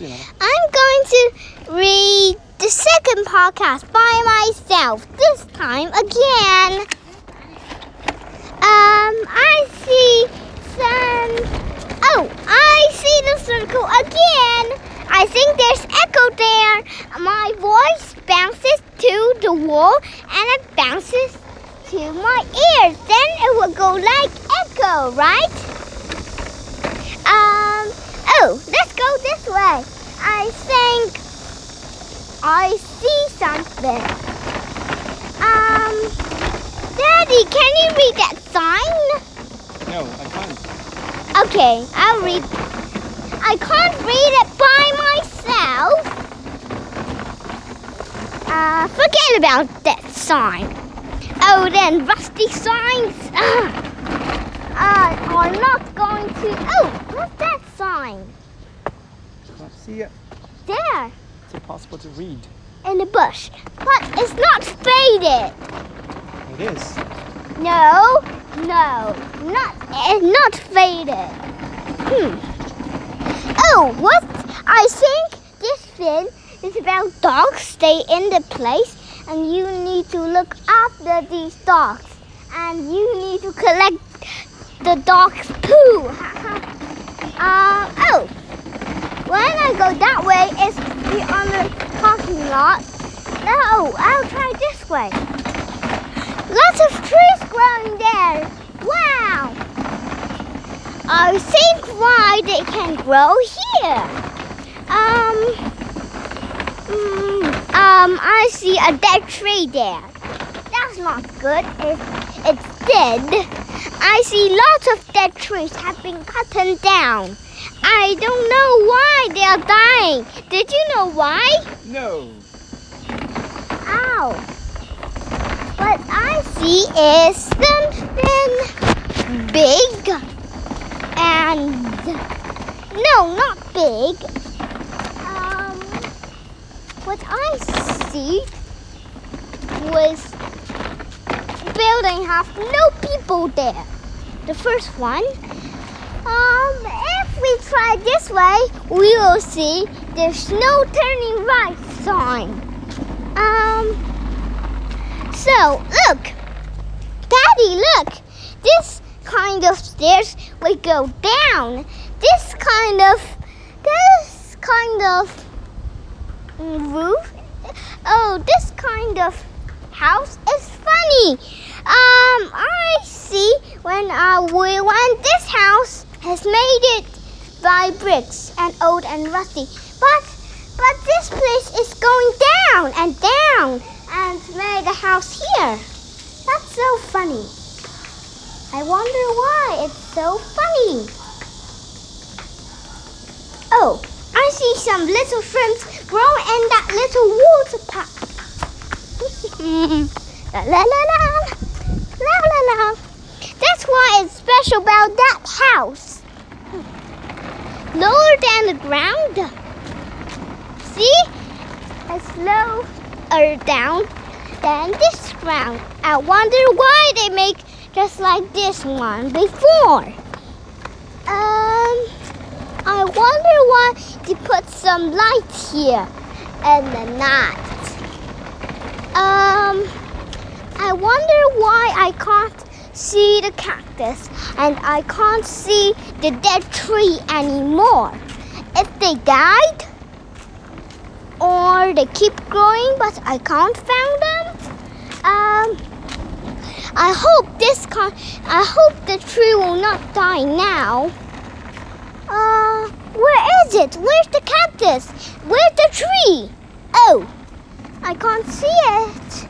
I'm going to read the second podcast by myself, this time again. Um, I see some. Oh, I see the circle again. I think there's echo there. My voice bounces to the wall and it bounces to my ears. Then it will go like echo, right? Oh, let's go this way. I think I see something. Um, Daddy, can you read that sign? No, I can't. Okay, I'll read. I can't read it by myself. Uh, forget about that sign. Oh, then rusty signs uh, uh, are not going to. Oh, sign? Can't see it. There, It's impossible to read. in the bush. But it's not faded. It is. No, no, not eh, not faded. Hmm. Oh, what? I think this film is about dogs stay in the place, and you need to look after these dogs, and you need to collect the dog's poo. Uh, oh, when I go that way, it's on the parking lot. No, I'll try this way. Lots of trees growing there. Wow! I think why they can grow here. Um, mm, um, I see a dead tree there. That's not good. It's, it's dead. I see lots of dead trees have been cut down. I don't know why they are dying. Did you know why? No. Ow. What I see is something big and no, not big. Um, what I see was building have no people there. The first one. Um, if we try this way, we will see there's no turning right sign. Um, so, look! Daddy, look! This kind of stairs we go down. This kind of, this kind of roof. Oh, this kind of house is funny. Um, I see when uh, we went this house has made it by bricks and old and rusty. But, but this place is going down and down and made a house here. That's so funny. I wonder why it's so funny. Oh, I see some little shrimps grow in that little water pot. la la la la That's what is special about that house. Lower than the ground. See? It's lower down than this ground. I wonder why they make just like this one before. Um, I wonder why they put some light here in the night. Um, I wonder why I can't see the cactus and I can't see the dead tree anymore. If they died or they keep growing but I can't find them. Um, I hope this con- I hope the tree will not die now. Uh, where is it? Where's the cactus? Where's the tree? Oh, I can't see it.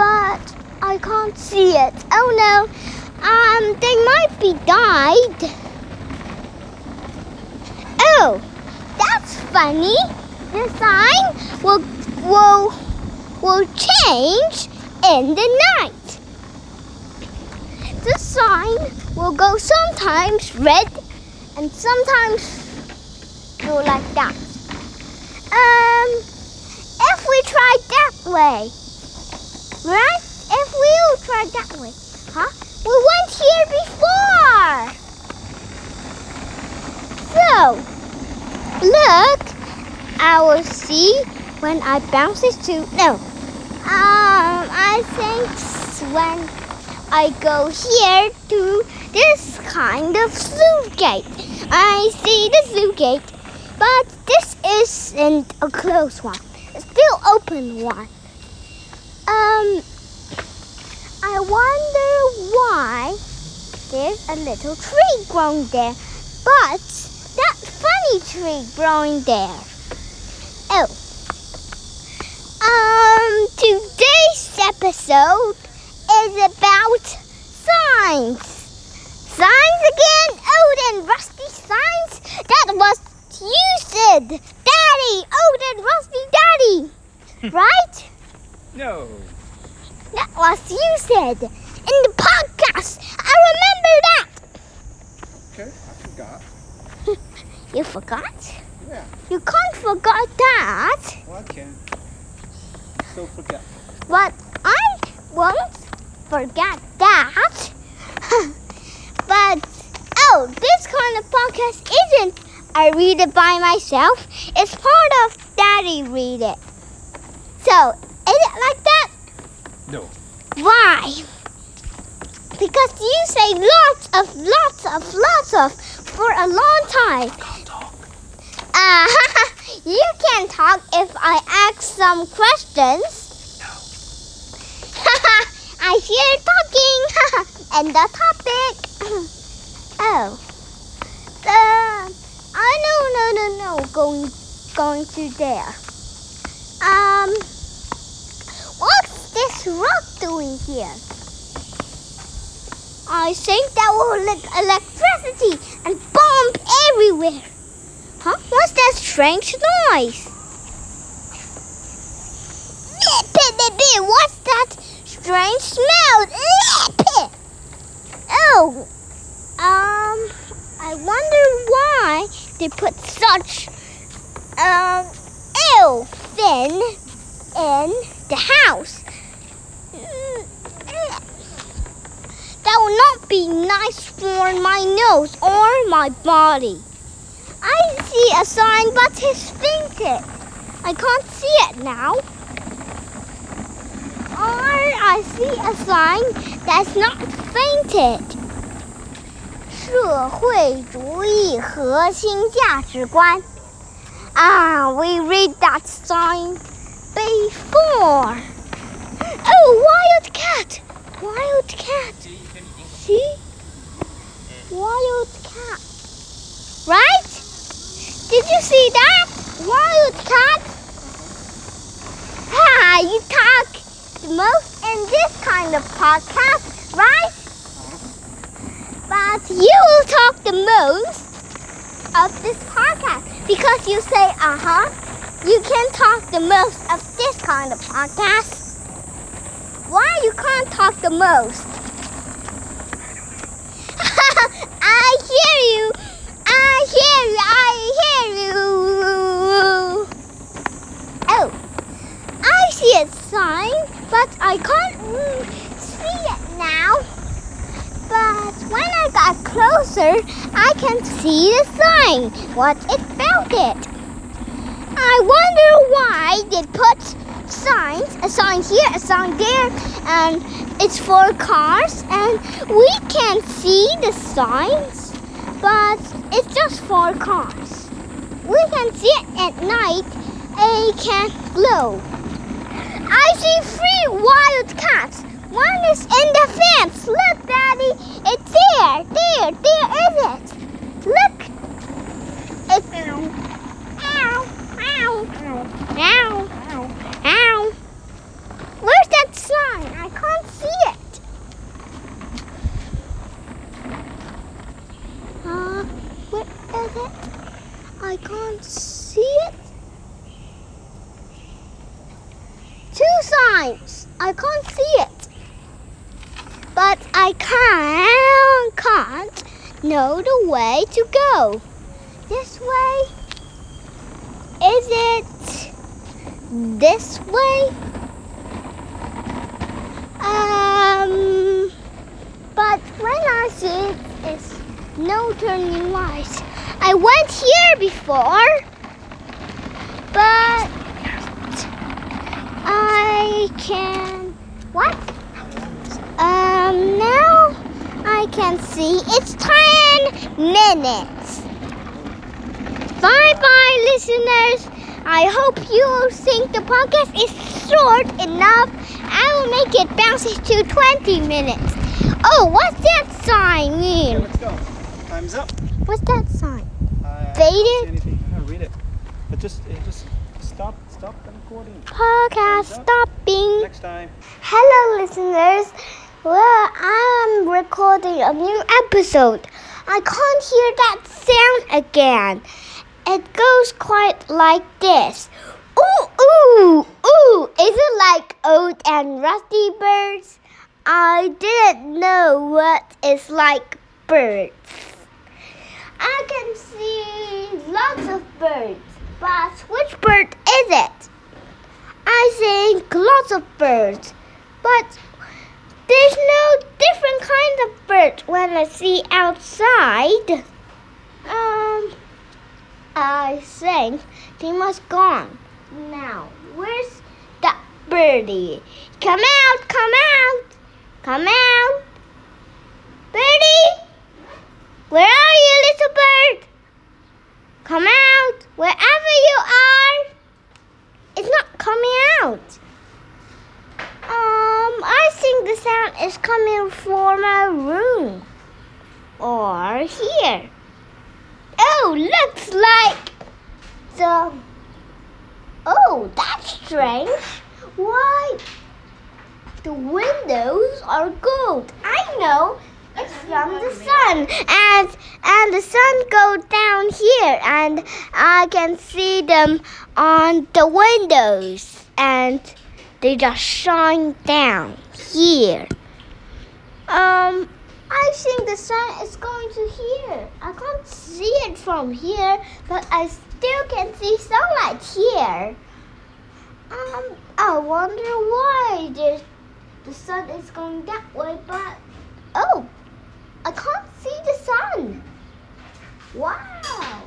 But I can't see it. Oh no. Um, they might be died. Oh, that's funny. The sign will will will change in the night. The sign will go sometimes red and sometimes go like that. Um, if we try that way, right? If we will try that way, huh? We went here before. So, look, I will see when I bounce it to no. Um, I think when I go here to this kind of zoo gate. I see the zoo gate, but this isn't a closed one. It's still open one. Um, I wonder why there's a little tree growing there, but that funny tree growing there. Oh. Um, today's episode is about signs. Signs again? Old and rusty signs? That was you said. Daddy, old and rusty daddy. right? No. That was you said in the podcast. I remember that. Okay, I forgot. You forgot? Yeah. You can't forget that. Well, I can. So forget. But I won't forget that. but oh, this kind of podcast isn't I read it by myself. It's part of Daddy read it. So it like that? No. Why? Because you say lots of lots of lots of for a long time. Can't talk. Uh, you can talk if I ask some questions. No. I hear talking and the topic. oh, the I no no no no going going to there. Um, this rock doing here? I think that will let electricity and bomb everywhere. Huh? What's that strange noise? What's that strange smell? Oh, um, I wonder why they put such um ew fin in the house. That will not be nice for my nose or my body. I see a sign, but it's fainted. I can't see it now. Or I see a sign that's not fainted. 社会主义核心价值观. Ah, we read that sign See that? Wild cat? Ah, you talk the most in this kind of podcast, right? But you will talk the most of this podcast because you say, uh huh. You can talk the most of this kind of podcast. Why you can't talk the most? I hear you. I hear you. I hear you. Oh, I see a sign, but I can't mm, see it now. But when I got closer, I can see the sign. What it about it? I wonder why they put signs, a sign here, a sign there, and it's for cars, and we can see the signs, but it's just for cars. We can see it at night, it can glow. I see three wild cats. One is in the fence. Look, Daddy, it's there, there, there is it. Look, it's ow, ow, ow, ow, ow. Where's that sign? I can't can't, can't know the way to go. This way? Is it this way? Um, but when I see it, it's no turning lights. I went here before, but I can. What? I can see it's 10 minutes. Bye bye, listeners. I hope you think the podcast is short enough. I will make it bounce to 20 minutes. Oh, what's that sign Okay, mean? let's go. Time's up. What's that sign? Uh, Fade I don't see it? anything. No, read it. But just, uh, just stop, stop the recording. Podcast stopping. Next time. Hello, listeners. Well, I'm recording a new episode. I can't hear that sound again. It goes quite like this. Ooh, ooh, ooh. Is it like old and rusty birds? I didn't know what it's like birds. I can see lots of birds, but which bird is it? I think lots of birds, but there's no different kind of bird when I see outside. Um, I think they must gone. Now, where's that birdie? Come out, come out, come out. Birdie, where are you, little bird? Come out, wherever you are. It's not coming out. Um, I think the sound is coming from my room. Or here. Oh, looks like the. Oh, that's strange. Why? The windows are gold. I know. It's from the sun. And and the sun goes down here and I can see them on the windows and they just shine down here. Um I think the sun is going to here. I can't see it from here, but I still can see sunlight here. Um, I wonder why the, the sun is going that way, but oh, I can't see the sun. Wow,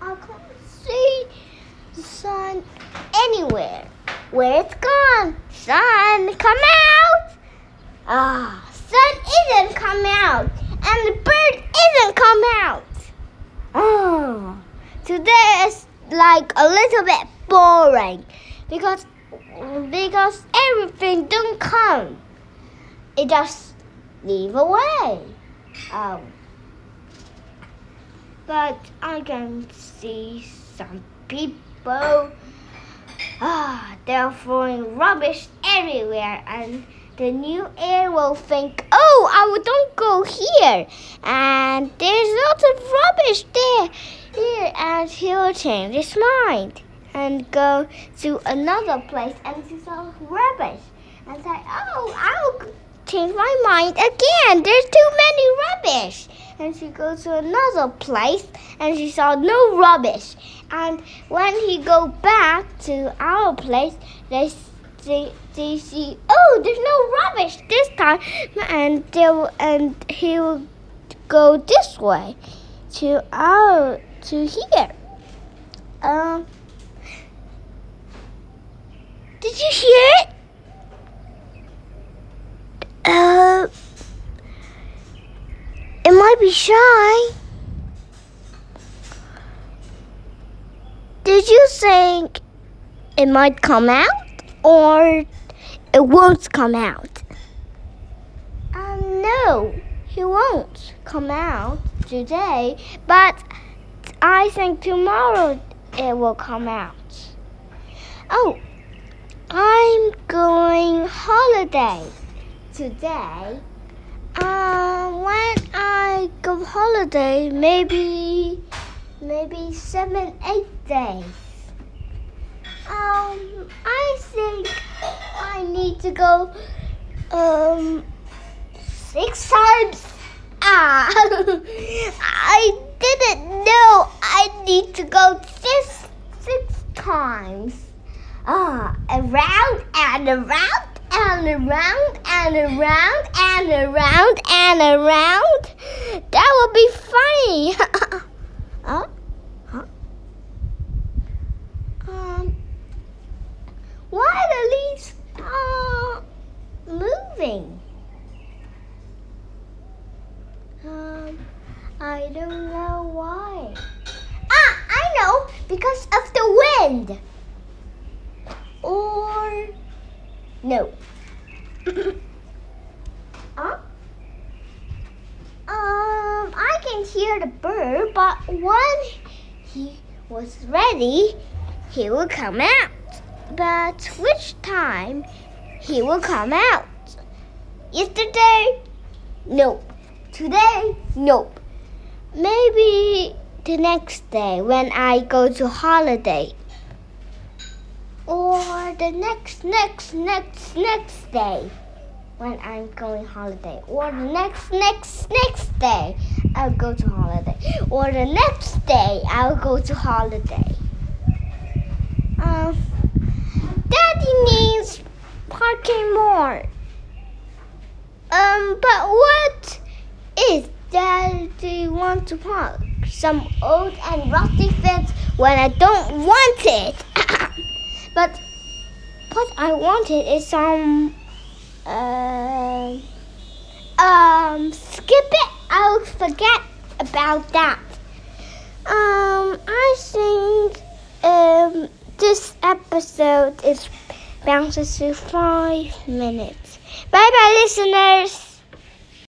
I can't see the sun anywhere. Where it's gone? Sun, come out! Ah, isn't coming out, and the bird isn't coming out. Oh, today is like a little bit boring because because everything don't come. It just leave away. Oh. But I can see some people. Ah, they're throwing rubbish everywhere, and the new air will think, "Oh, I don't go here," and there's lots of rubbish there. Here, and he will change his mind and go to another place and see some rubbish, and say, "Oh, I'll change my mind again. There's too many rubbish." And she goes to another place and she saw no rubbish. And when he go back to our place, they they, see, oh, there's no rubbish this time, and they and he will go this way to our to here. Um, did you hear it? Uh, it might be shy. Did you think it might come out or it won't come out? Um, no, he won't come out today, but I think tomorrow it will come out. Oh, I'm going holiday today. Uh, when I go holiday, maybe maybe seven, eight days. Um, I think I need to go um six times. Ah, I didn't know I need to go six six times. Ah, around and around and around and around and around and around. That would be funny. huh? Why the leaves are uh, moving? Um, I don't know why. Ah, I know, because of the wind. Or no. huh? Um, I can hear the bird, but when he was ready, he will come out. But which time he will come out? Yesterday? Nope. Today? Nope. Maybe the next day when I go to holiday. Or the next, next, next, next day when I'm going holiday. Or the next, next, next day I'll go to holiday. Or the next day I'll go to holiday. Um, Daddy needs parking more. Um, but what is Daddy want to park? Some old and rusty fence when I don't want it. but what I wanted is some uh, um skip it. I'll forget about that. Um, I think um this episode is bounces to five minutes. Bye bye, listeners.